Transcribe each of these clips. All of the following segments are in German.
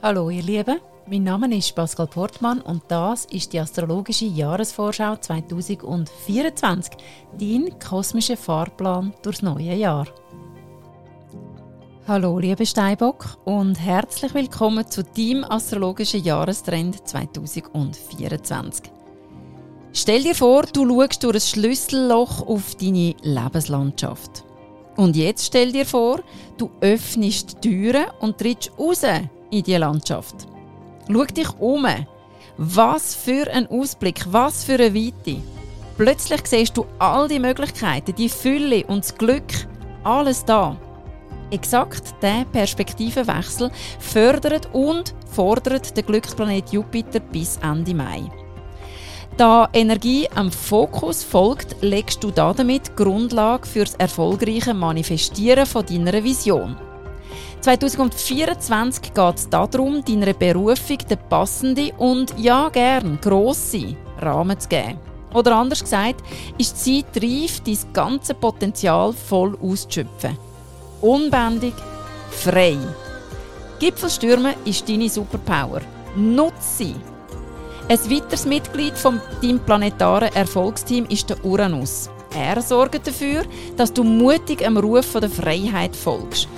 Hallo ihr Lieben, mein Name ist Pascal Portmann und das ist die astrologische Jahresvorschau 2024, dein kosmischer Fahrplan durchs neue Jahr. Hallo liebe Steinbock und herzlich willkommen zu deinem astrologischen Jahrestrend 2024. Stell dir vor, du schaust durch ein Schlüsselloch auf deine Lebenslandschaft. Und jetzt stell dir vor, du öffnest die Türen und trittst raus in die Landschaft. Schau dich um. Was für ein Ausblick, was für eine Weite. Plötzlich siehst du all die Möglichkeiten, die Fülle und das Glück, alles da. Exakt der Perspektivenwechsel fördert und fordert den Glücksplanet Jupiter bis Ende Mai. Da Energie am Fokus folgt, legst du damit Grundlage für das erfolgreiche Manifestieren von deiner Vision. 2024 geht es darum, deiner Berufung den passenden und ja gern grossen Rahmen zu geben. Oder anders gesagt, ist die Zeit reif, dein ganze Potenzial voll auszuschöpfen. Unbändig, frei. Gipfelstürmen ist deine Superpower. Nutze sie. Ein weiteres Mitglied von deinem planetaren Erfolgsteam ist der Uranus. Er sorgt dafür, dass du mutig am Ruf der Freiheit folgst.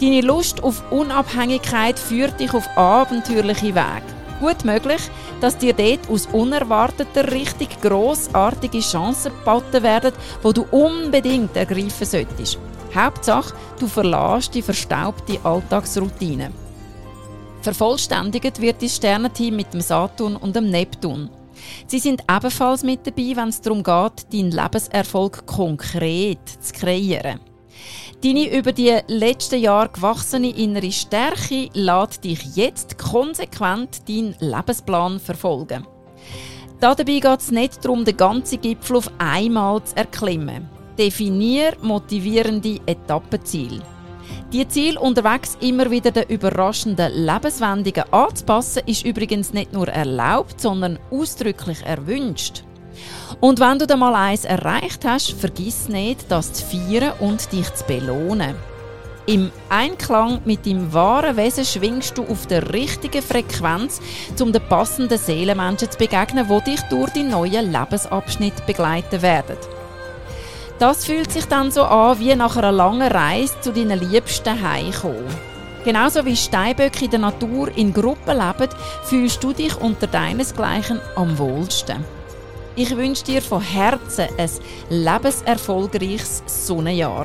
Deine Lust auf Unabhängigkeit führt dich auf abenteuerliche Wege. Gut möglich, dass dir dort aus unerwarteter richtig grossartige Chancen geboten werden, wo du unbedingt ergreifen solltest. Hauptsache, du verlässt die verstaubte Alltagsroutine. Vervollständigt wird das Sternenteam mit dem Saturn und dem Neptun. Sie sind ebenfalls mit dabei, wenn es darum geht, deinen Lebenserfolg konkret zu kreieren. Deine über die letzten Jahre gewachsene innere Stärke lässt dich jetzt konsequent deinen Lebensplan verfolgen. Dabei geht es nicht darum, den ganzen Gipfel auf einmal zu erklimmen. Definier motivierende Etappenziele. Die Ziel unterwegs immer wieder den überraschenden Lebenswendungen anzupassen, ist übrigens nicht nur erlaubt, sondern ausdrücklich erwünscht. Und wenn du dann mal eins erreicht hast, vergiss nicht, das zu feiern und dich zu belohnen. Im Einklang mit deinem wahren Wesen schwingst du auf der richtigen Frequenz, um den passenden Seelenmenschen zu begegnen, die dich durch die neuen Lebensabschnitt begleiten werden. Das fühlt sich dann so an, wie nach einer langen Reise zu deinen Liebsten heimkommen. Genauso wie Steinböcke in der Natur in Gruppen leben, fühlst du dich unter deinesgleichen am wohlsten. Ich wünsche dir von Herzen ein lebenserfolgreiches Sonnenjahr.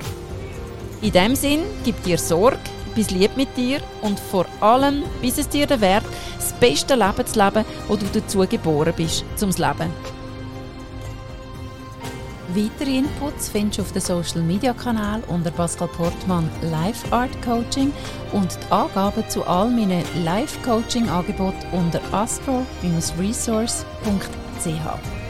In dem Sinn, gib dir Sorge, bis lieb mit dir und vor allem, bis es dir der Wert, das beste Leben zu leben, wo du dazu geboren bist, zum Leben. Weitere Inputs findest du auf dem Social Media Kanal unter Pascal Portmann Live Art Coaching und die Angaben zu all meinen Live Coaching Angeboten unter astro-resource.ch.